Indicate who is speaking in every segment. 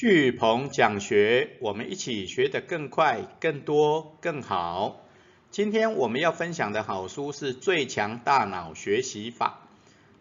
Speaker 1: 巨鹏讲学，我们一起学得更快、更多、更好。今天我们要分享的好书是《最强大脑学习法》，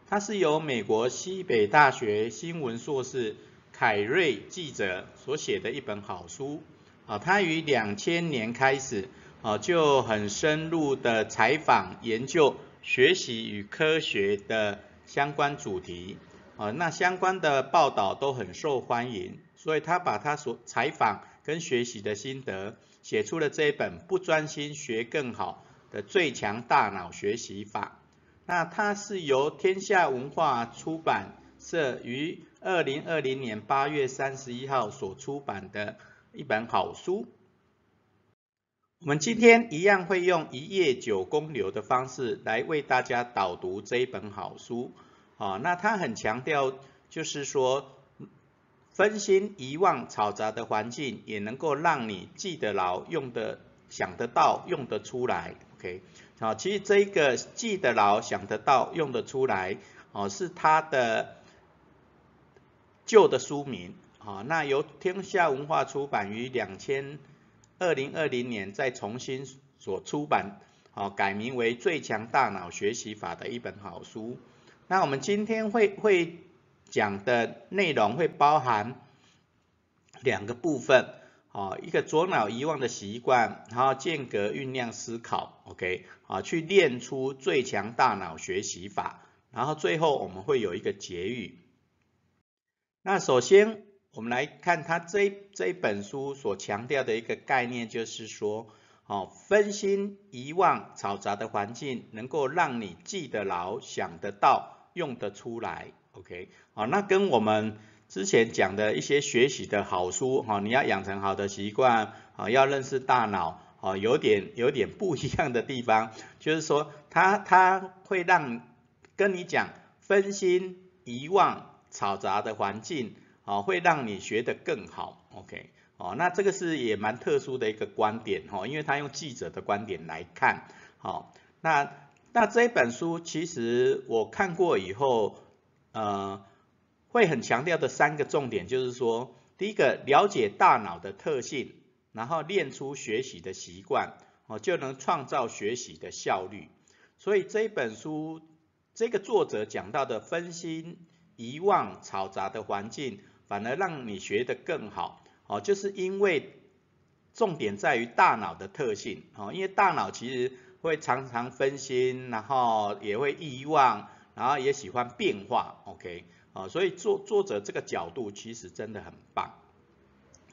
Speaker 1: 它是由美国西北大学新闻硕士凯瑞记者所写的一本好书。啊，他于两千年开始，啊，就很深入的采访研究学习与科学的相关主题。啊，那相关的报道都很受欢迎，所以他把他所采访跟学习的心得写出了这一本不专心学更好的最强大脑学习法。那它是由天下文化出版社于二零二零年八月三十一号所出版的一本好书。我们今天一样会用一页九公流的方式来为大家导读这一本好书。啊，那他很强调，就是说，分心、遗忘、嘈杂的环境，也能够让你记得牢、用得、想得到、用得出来。OK，好，其实这一个记得牢、想得到、用得出来，哦，是他的旧的书名。啊，那由天下文化出版于两千二零二零年再重新所出版，啊，改名为《最强大脑学习法》的一本好书。那我们今天会会讲的内容会包含两个部分，啊，一个左脑遗忘的习惯，然后间隔酝酿思考，OK，啊，去练出最强大脑学习法，然后最后我们会有一个结语。那首先我们来看他这这一本书所强调的一个概念，就是说，哦，分心、遗忘、嘈杂的环境，能够让你记得牢、想得到。用得出来，OK，好，那跟我们之前讲的一些学习的好书，哈，你要养成好的习惯，啊，要认识大脑，啊，有点有点不一样的地方，就是说，它它会让跟你讲分心、遗忘、嘈杂的环境，啊，会让你学得更好，OK，哦，那这个是也蛮特殊的一个观点，哈，因为他用记者的观点来看，好，那。那这本书其实我看过以后，呃，会很强调的三个重点就是说，第一个了解大脑的特性，然后练出学习的习惯，哦，就能创造学习的效率。所以这本书这个作者讲到的分心、遗忘、嘈杂的环境，反而让你学得更好，哦，就是因为重点在于大脑的特性，哦，因为大脑其实。会常常分心，然后也会遗忘，然后也喜欢变化，OK，啊，所以作作者这个角度其实真的很棒。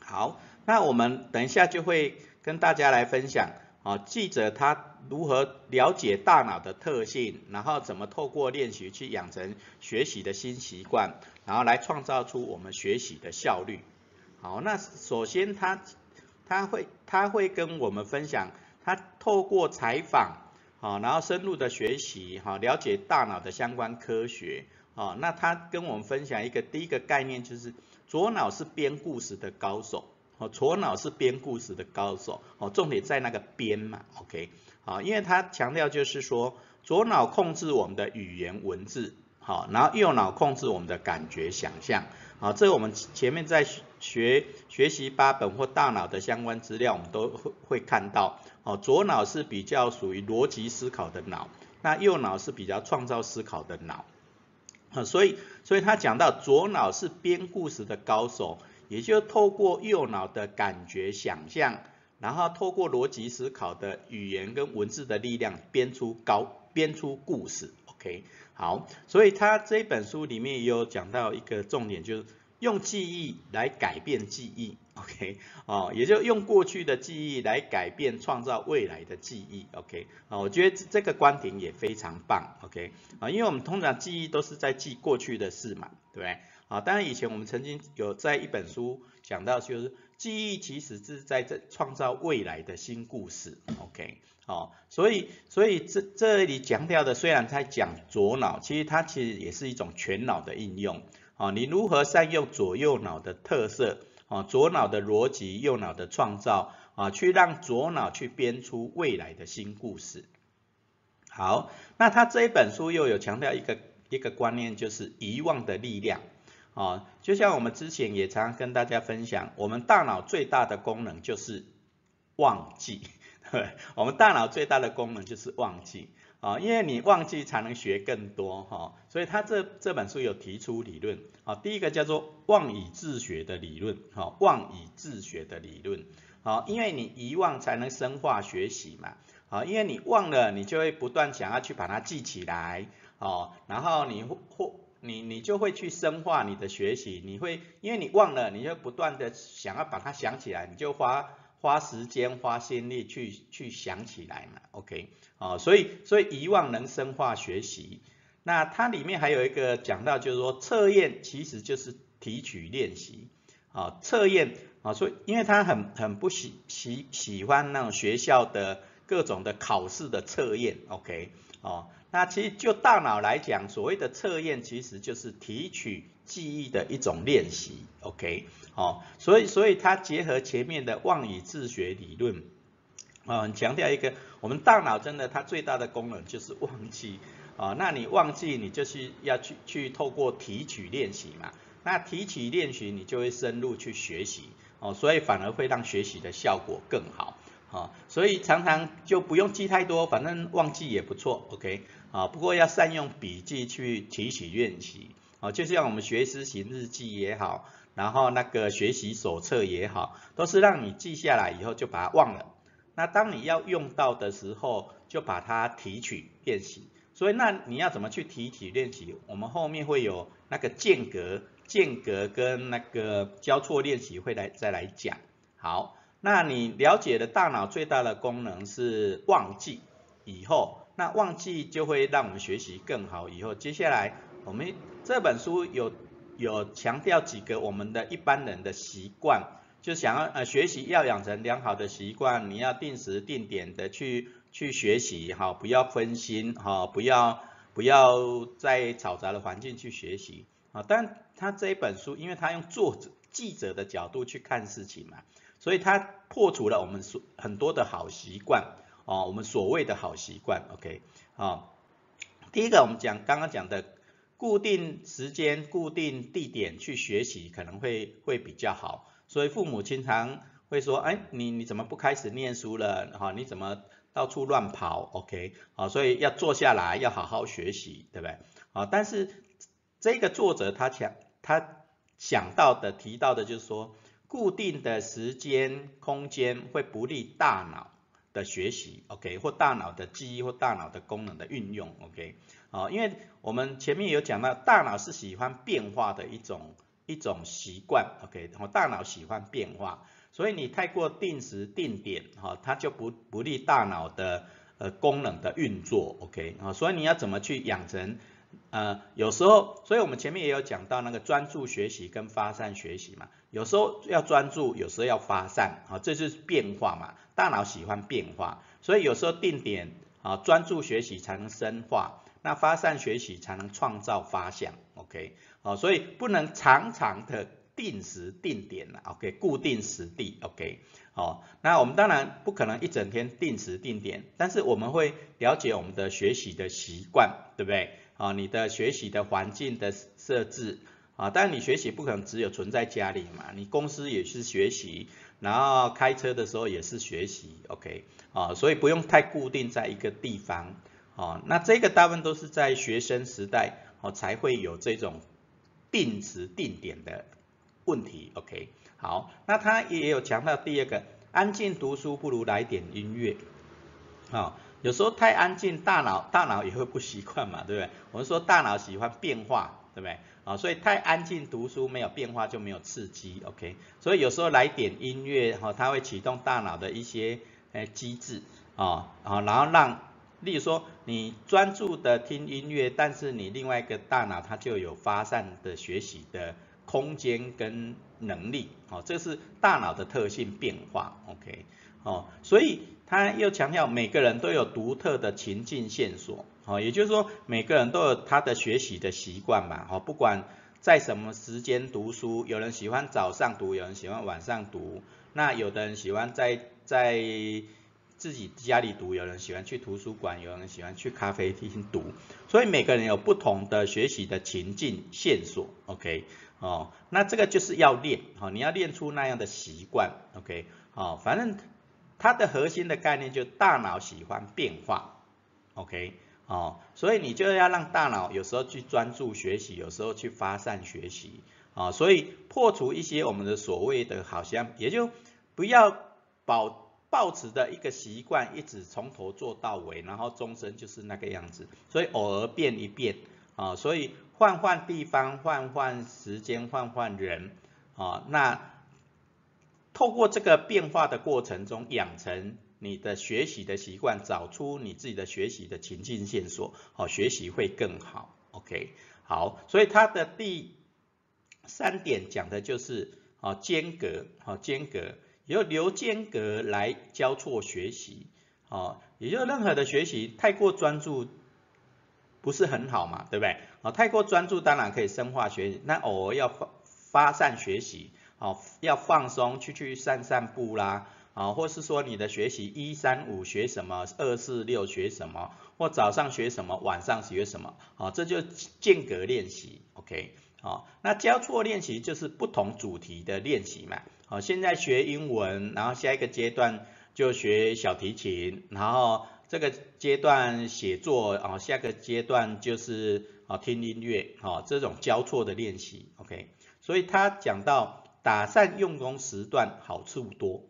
Speaker 1: 好，那我们等一下就会跟大家来分享，啊，记者他如何了解大脑的特性，然后怎么透过练习去养成学习的新习惯，然后来创造出我们学习的效率。好，那首先他他会他会跟我们分享。他透过采访，啊，然后深入的学习，哈，了解大脑的相关科学，啊，那他跟我们分享一个第一个概念，就是左脑是编故事的高手，哦，左脑是编故事的高手，哦，重点在那个编嘛，OK，啊，因为他强调就是说，左脑控制我们的语言文字，好，然后右脑控制我们的感觉想象，啊，这个我们前面在学学习八本或大脑的相关资料，我们都会会看到。哦，左脑是比较属于逻辑思考的脑，那右脑是比较创造思考的脑。啊，所以，所以他讲到左脑是编故事的高手，也就透过右脑的感觉想象，然后透过逻辑思考的语言跟文字的力量编出高编出故事。OK，好，所以他这本书里面也有讲到一个重点，就是用记忆来改变记忆。OK，哦，也就用过去的记忆来改变、创造未来的记忆。OK，啊，我觉得这个观点也非常棒。OK，啊，因为我们通常记忆都是在记过去的事嘛，对不对？啊，当然以前我们曾经有在一本书讲到，就是记忆其实是在这创造未来的新故事。OK，哦，所以所以这这里强调的虽然在讲左脑，其实它其实也是一种全脑的应用。啊，你如何善用左右脑的特色？啊，左脑的逻辑，右脑的创造，啊，去让左脑去编出未来的新故事。好，那他这一本书又有强调一个一个观念，就是遗忘的力量。啊，就像我们之前也常常跟大家分享，我们大脑最大的功能就是忘记，对，我们大脑最大的功能就是忘记。啊，因为你忘记才能学更多哈，所以他这这本书有提出理论啊，第一个叫做忘以自学的理论，哈，忘以自学的理论，好，因为你遗忘才能深化学习嘛，啊，因为你忘了，你就会不断想要去把它记起来，哦，然后你或你你就会去深化你的学习，你会因为你忘了，你就不断的想要把它想起来，你就花。花时间花心力去去想起来嘛，OK，啊，所以所以遗忘能深化学习。那它里面还有一个讲到，就是说测验其实就是提取练习，啊，测验啊，所以因为他很很不喜喜喜欢那种学校的各种的考试的测验，OK，哦，那其实就大脑来讲，所谓的测验其实就是提取记忆的一种练习，OK。哦，所以所以它结合前面的忘以自学理论，啊，强调一个，我们大脑真的它最大的功能就是忘记，啊，那你忘记你就是要去去透过提取练习嘛，那提取练习你就会深入去学习，哦，所以反而会让学习的效果更好，啊，所以常常就不用记太多，反正忘记也不错，OK，啊，不过要善用笔记去提取练习，就像我们学思行日记也好。然后那个学习手册也好，都是让你记下来以后就把它忘了。那当你要用到的时候，就把它提取练习。所以那你要怎么去提取练习？我们后面会有那个间隔、间隔跟那个交错练习会来再来讲。好，那你了解的大脑最大的功能是忘记以后，那忘记就会让我们学习更好。以后接下来我们这本书有。有强调几个我们的一般人的习惯，就想要呃学习要养成良好的习惯，你要定时定点的去去学习哈，不要分心哈，不要不要在嘈杂的环境去学习啊。但他这一本书，因为他用作者记者的角度去看事情嘛，所以他破除了我们所很多的好习惯哦，我们所谓的好习惯，OK 啊。第一个我们讲刚刚讲的。固定时间、固定地点去学习可能会会比较好，所以父母经常会说，哎，你你怎么不开始念书了？哈，你怎么到处乱跑？OK，好，所以要坐下来，要好好学习，对不对？好，但是这个作者他想他想到的提到的就是说，固定的时间、空间会不利大脑的学习，OK，或大脑的记忆或大脑的功能的运用，OK。啊，因为我们前面有讲到，大脑是喜欢变化的一种一种习惯，OK，然后大脑喜欢变化，所以你太过定时定点，哈，它就不不利大脑的呃功能的运作，OK，啊，所以你要怎么去养成，呃，有时候，所以我们前面也有讲到那个专注学习跟发散学习嘛，有时候要专注，有时候要发散，啊，这就是变化嘛，大脑喜欢变化，所以有时候定点啊专注学习才能深化。那发散学习才能创造发想，OK，好，所以不能常常的定时定点了，OK，固定时地，OK，好，那我们当然不可能一整天定时定点，但是我们会了解我们的学习的习惯，对不对？啊，你的学习的环境的设置，啊，当然你学习不可能只有存在家里嘛，你公司也是学习，然后开车的时候也是学习，OK，啊，所以不用太固定在一个地方。哦，那这个大部分都是在学生时代哦才会有这种定时定点的问题，OK？好，那他也有强调第二个，安静读书不如来点音乐，啊，有时候太安静，大脑大脑也会不习惯嘛，对不对？我们说大脑喜欢变化，对不对？啊，所以太安静读书没有变化就没有刺激，OK？所以有时候来点音乐，哈，它会启动大脑的一些诶机制，啊，啊，然后让例如说，你专注的听音乐，但是你另外一个大脑它就有发散的学习的空间跟能力，哦，这是大脑的特性变化，OK，哦，所以他又强调每个人都有独特的情境线索，哦，也就是说每个人都有他的学习的习惯嘛，哦，不管在什么时间读书，有人喜欢早上读，有人喜欢晚上读，那有的人喜欢在在自己家里读，有人喜欢去图书馆，有人喜欢去咖啡厅读，所以每个人有不同的学习的情境线索，OK，哦，那这个就是要练，哦，你要练出那样的习惯，OK，哦，反正它的核心的概念就是大脑喜欢变化，OK，哦，所以你就要让大脑有时候去专注学习，有时候去发散学习，啊，所以破除一些我们的所谓的好像，也就不要保保持的一个习惯，一直从头做到尾，然后终身就是那个样子，所以偶尔变一变，啊，所以。换换地方，换换时间，换换人，啊，那透过这个变化的过程中，养成你的学习的习惯，找出你自己的学习的情境线索，好，学习会更好。OK，好，所以它的第三点讲的就是啊间隔，好间隔，由留间隔来交错学习，啊，也就任何的学习太过专注。不是很好嘛，对不对？啊，太过专注当然可以深化学习，那偶尔要发发散学习，啊，要放松，去去散散步啦，啊，或是说你的学习一三五学什么，二四六学什么，或早上学什么，晚上学什么，啊，这就间隔练习，OK，好，那交错练习就是不同主题的练习嘛，好，现在学英文，然后下一个阶段就学小提琴，然后。这个阶段写作啊，下个阶段就是啊听音乐啊，这种交错的练习，OK。所以他讲到打散用功时段好处多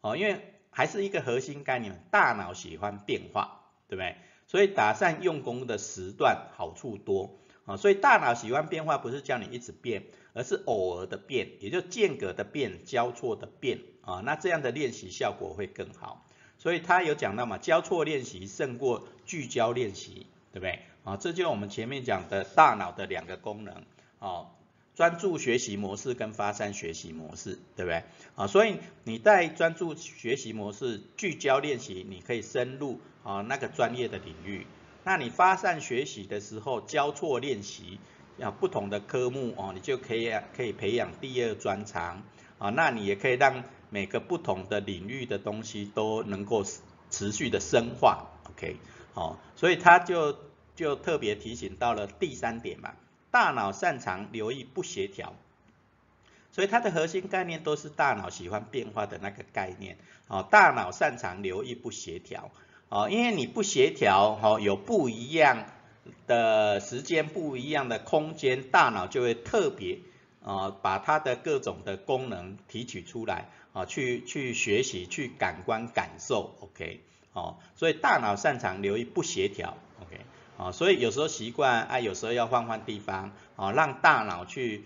Speaker 1: 哦，因为还是一个核心概念，大脑喜欢变化，对不对？所以打散用功的时段好处多啊，所以大脑喜欢变化，不是叫你一直变，而是偶尔的变，也就间隔的变，交错的变啊，那这样的练习效果会更好。所以他有讲到嘛，交错练习胜过聚焦练习，对不对？啊，这就是我们前面讲的大脑的两个功能，啊，专注学习模式跟发散学习模式，对不对？啊，所以你在专注学习模式聚焦练习，你可以深入啊那个专业的领域。那你发散学习的时候，交错练习啊不同的科目哦，你就可以可以培养第二专长啊，那你也可以让。每个不同的领域的东西都能够持续的深化，OK，好，所以他就就特别提醒到了第三点嘛，大脑擅长留意不协调，所以它的核心概念都是大脑喜欢变化的那个概念，哦，大脑擅长留意不协调，哦，因为你不协调，哦，有不一样的时间、不一样的空间，大脑就会特别。啊，把它的各种的功能提取出来，啊，去去学习，去感官感受，OK，哦，所以大脑擅长留意不协调，OK，啊，所以有时候习惯，啊，有时候要换换地方，啊，让大脑去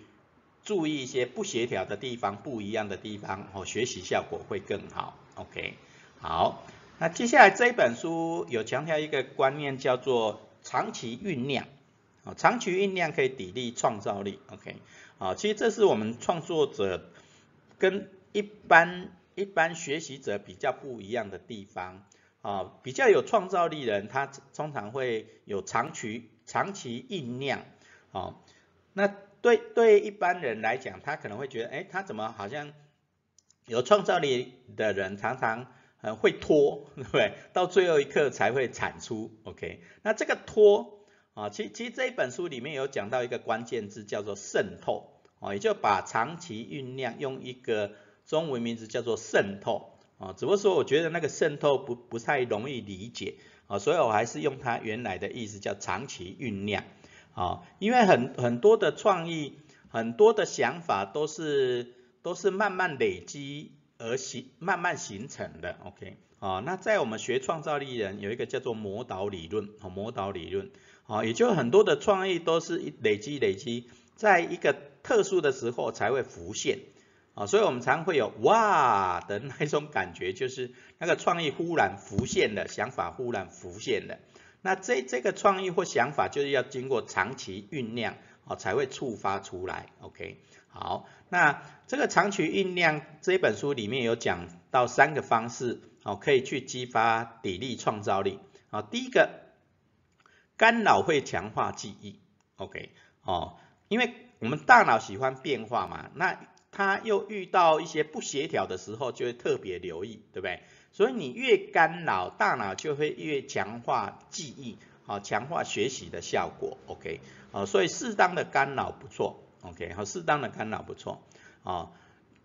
Speaker 1: 注意一些不协调的地方，不一样的地方，哦，学习效果会更好，OK，好，那接下来这一本书有强调一个观念，叫做长期酝酿，啊，长期酝酿可以砥砺创造力，OK。啊，其实这是我们创作者跟一般一般学习者比较不一样的地方啊，比较有创造力人，他通常会有长期长期酝酿啊。那对对一般人来讲，他可能会觉得，哎，他怎么好像有创造力的人常常很会拖，对不对？到最后一刻才会产出，OK？那这个拖。啊，其其实这一本书里面有讲到一个关键字，叫做渗透，啊，也就把长期酝酿用一个中文名字叫做渗透，啊，只不过说我觉得那个渗透不不太容易理解，啊，所以我还是用它原来的意思叫长期酝酿，啊，因为很很多的创意，很多的想法都是都是慢慢累积而形慢慢形成的，OK，啊，那在我们学创造力人有一个叫做魔导理论，魔导理论。啊，也就很多的创意都是累积累积，在一个特殊的时候才会浮现，啊，所以我们常会有哇的那种感觉，就是那个创意忽然浮现的，想法忽然浮现的，那这这个创意或想法就是要经过长期酝酿，啊，才会触发出来，OK，好，那这个长期酝酿这本书里面有讲到三个方式，哦，可以去激发砥砺创造力，啊，第一个。干扰会强化记忆，OK，哦，因为我们大脑喜欢变化嘛，那它又遇到一些不协调的时候，就会特别留意，对不对？所以你越干扰，大脑就会越强化记忆，好，强化学习的效果，OK，哦，所以适当的干扰不错 OK，好，适当的干扰不错，啊，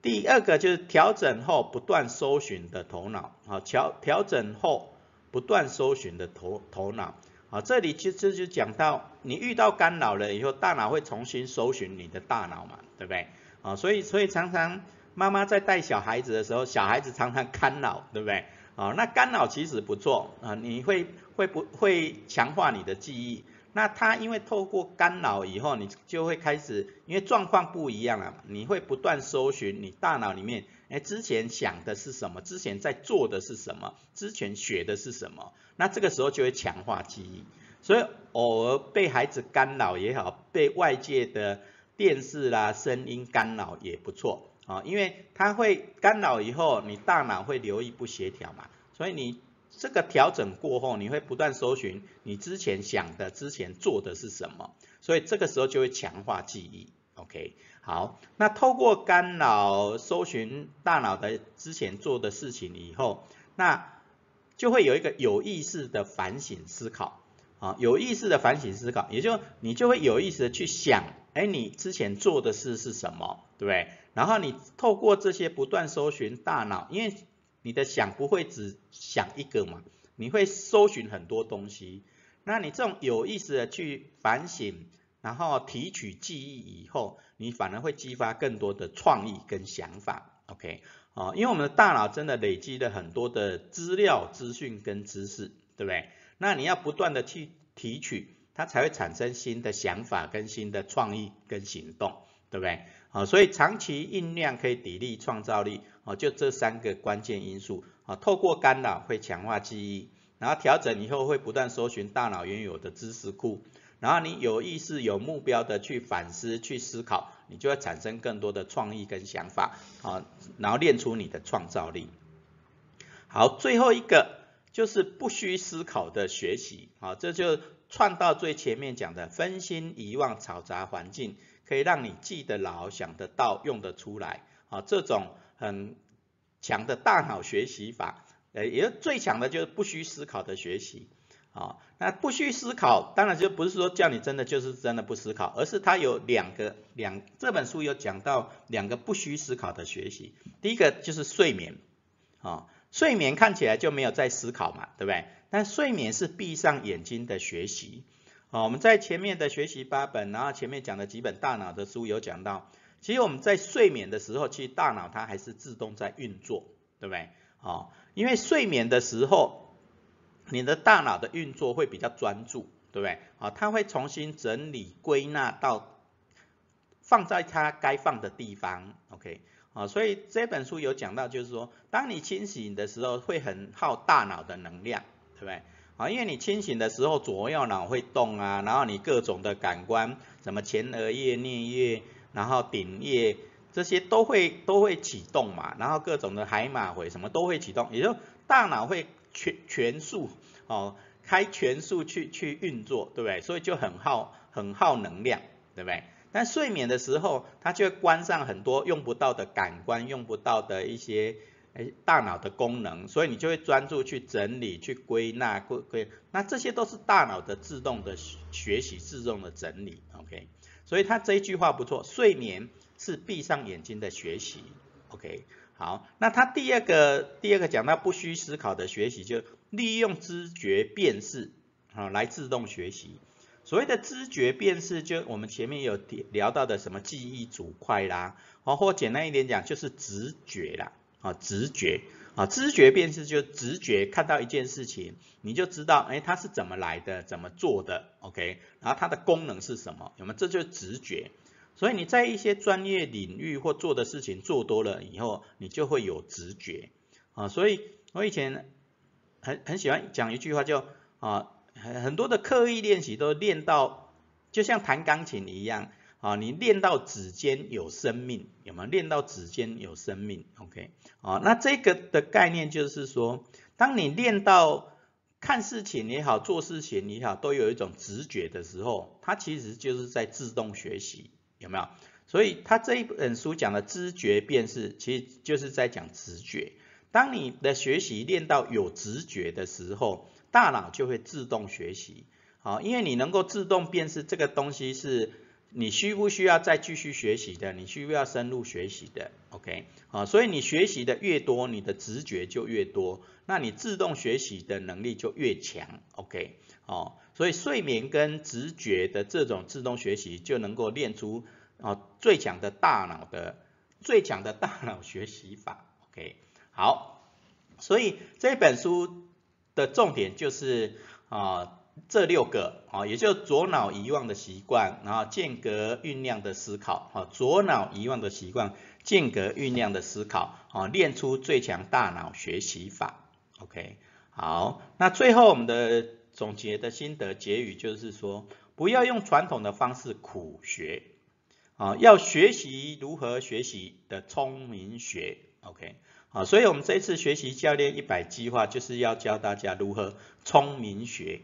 Speaker 1: 第二个就是调整后不断搜寻的头脑，啊，调调整后不断搜寻的头头脑，啊，这里其实就讲到你遇到干扰了以后，大脑会重新搜寻你的大脑嘛，对不对？啊，所以所以常常妈妈在带小孩子的时候，小孩子常常干扰，对不对？啊，那干扰其实不错啊，你会会不会强化你的记忆？那它因为透过干扰以后，你就会开始，因为状况不一样了，你会不断搜寻你大脑里面，哎，之前想的是什么？之前在做的是什么？之前学的是什么？那这个时候就会强化记忆。所以偶尔被孩子干扰也好，被外界的电视啦、声音干扰也不错啊，因为它会干扰以后，你大脑会留意不协调嘛，所以你。这个调整过后，你会不断搜寻你之前想的、之前做的是什么，所以这个时候就会强化记忆。OK，好，那透过干扰搜寻大脑的之前做的事情以后，那就会有一个有意识的反省思考啊，有意识的反省思考，也就你就会有意识的去想，哎，你之前做的事是什么，对不对？然后你透过这些不断搜寻大脑，因为你的想不会只想一个嘛？你会搜寻很多东西。那你这种有意识的去反省，然后提取记忆以后，你反而会激发更多的创意跟想法。OK，啊，因为我们的大脑真的累积了很多的资料、资讯跟知识，对不对？那你要不断的去提取，它才会产生新的想法跟新的创意跟行动，对不对？啊，所以长期酝酿可以砥砺创造力。啊，就这三个关键因素啊，透过干扰会强化记忆，然后调整以后会不断搜寻大脑原有的知识库，然后你有意识、有目标的去反思、去思考，你就会产生更多的创意跟想法啊，然后练出你的创造力。好，最后一个就是不需思考的学习啊，这就串到最前面讲的分心、遗忘、嘈杂环境，可以让你记得牢、想得到、用得出来啊，这种。很强的大脑学习法，呃，也最强的就是不需思考的学习，啊，那不需思考，当然就不是说叫你真的就是真的不思考，而是它有两个两这本书有讲到两个不需思考的学习，第一个就是睡眠，啊，睡眠看起来就没有在思考嘛，对不对？但睡眠是闭上眼睛的学习，啊，我们在前面的学习八本，然后前面讲的几本大脑的书有讲到。其实我们在睡眠的时候，其实大脑它还是自动在运作，对不对？啊，因为睡眠的时候，你的大脑的运作会比较专注，对不对？啊，它会重新整理归纳到放在它该放的地方，OK？啊，所以这本书有讲到，就是说，当你清醒的时候，会很耗大脑的能量，对不对？啊，因为你清醒的时候，左右脑会动啊，然后你各种的感官，什么前额叶、颞叶。然后顶叶这些都会都会启动嘛，然后各种的海马回什么都会启动，也就大脑会全全速哦开全速去去运作，对不对？所以就很耗很耗能量，对不对？但睡眠的时候，它就会关上很多用不到的感官，用不到的一些诶大脑的功能，所以你就会专注去整理、去归纳、归归，那这些都是大脑的自动的学习、自动的整理，OK。所以他这一句话不错，睡眠是闭上眼睛的学习，OK，好，那他第二个第二个讲到不需思考的学习，就利用知觉辨识啊来自动学习。所谓的知觉辨识，就我们前面有聊到的什么记忆组块啦，哦，或简单一点讲就是直觉啦，啊，直觉。啊，知觉便是就直觉看到一件事情，你就知道，哎，它是怎么来的，怎么做的，OK，然后它的功能是什么，有没有？这就是直觉。所以你在一些专业领域或做的事情做多了以后，你就会有直觉。啊，所以我以前很很喜欢讲一句话，叫啊，很很多的刻意练习都练到，就像弹钢琴一样。啊，你练到指尖有生命，有没有练到指尖有生命？OK，啊，那这个的概念就是说，当你练到看事情也好，做事情也好，都有一种直觉的时候，它其实就是在自动学习，有没有？所以他这一本书讲的知觉辨识，其实就是在讲直觉。当你的学习练到有直觉的时候，大脑就会自动学习，啊，因为你能够自动辨识这个东西是。你需不需要再继续学习的？你需不需要深入学习的？OK，啊，所以你学习的越多，你的直觉就越多，那你自动学习的能力就越强。OK，哦，所以睡眠跟直觉的这种自动学习就能够练出哦最强的大脑的最强的大脑学习法。OK，好，所以这本书的重点就是啊。这六个啊，也就左脑遗忘的习惯，然后间隔酝酿的思考，哈，左脑遗忘的习惯，间隔酝酿的思考，啊，练出最强大脑学习法，OK，好，那最后我们的总结的心得结语就是说，不要用传统的方式苦学，啊，要学习如何学习的聪明学，OK，好，所以我们这一次学习教练一百计划就是要教大家如何聪明学。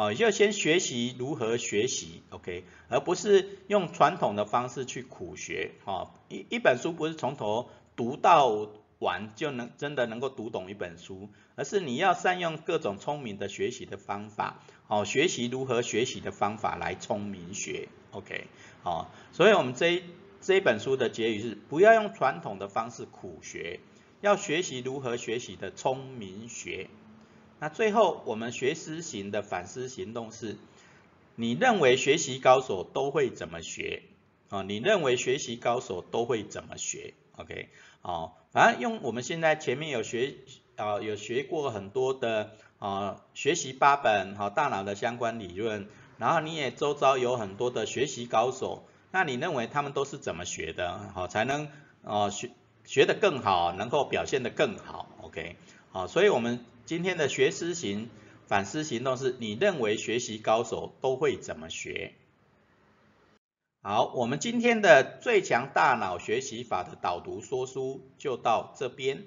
Speaker 1: 哦，就先学习如何学习，OK，而不是用传统的方式去苦学。哦，一一本书不是从头读到完就能真的能够读懂一本书，而是你要善用各种聪明的学习的方法，哦，学习如何学习的方法来聪明学，OK，哦，所以我们这这一本书的结语是不要用传统的方式苦学，要学习如何学习的聪明学。那最后，我们学思型的反思行动是：你认为学习高手都会怎么学？啊，你认为学习高手都会怎么学？OK，哦，反正用我们现在前面有学啊，有学过很多的啊，学习八本好大脑的相关理论，然后你也周遭有很多的学习高手，那你认为他们都是怎么学的？好，才能啊学学得更好，能够表现得更好？OK，好，所以我们。今天的学思行反思行动是你认为学习高手都会怎么学？好，我们今天的最强大脑学习法的导读说书就到这边。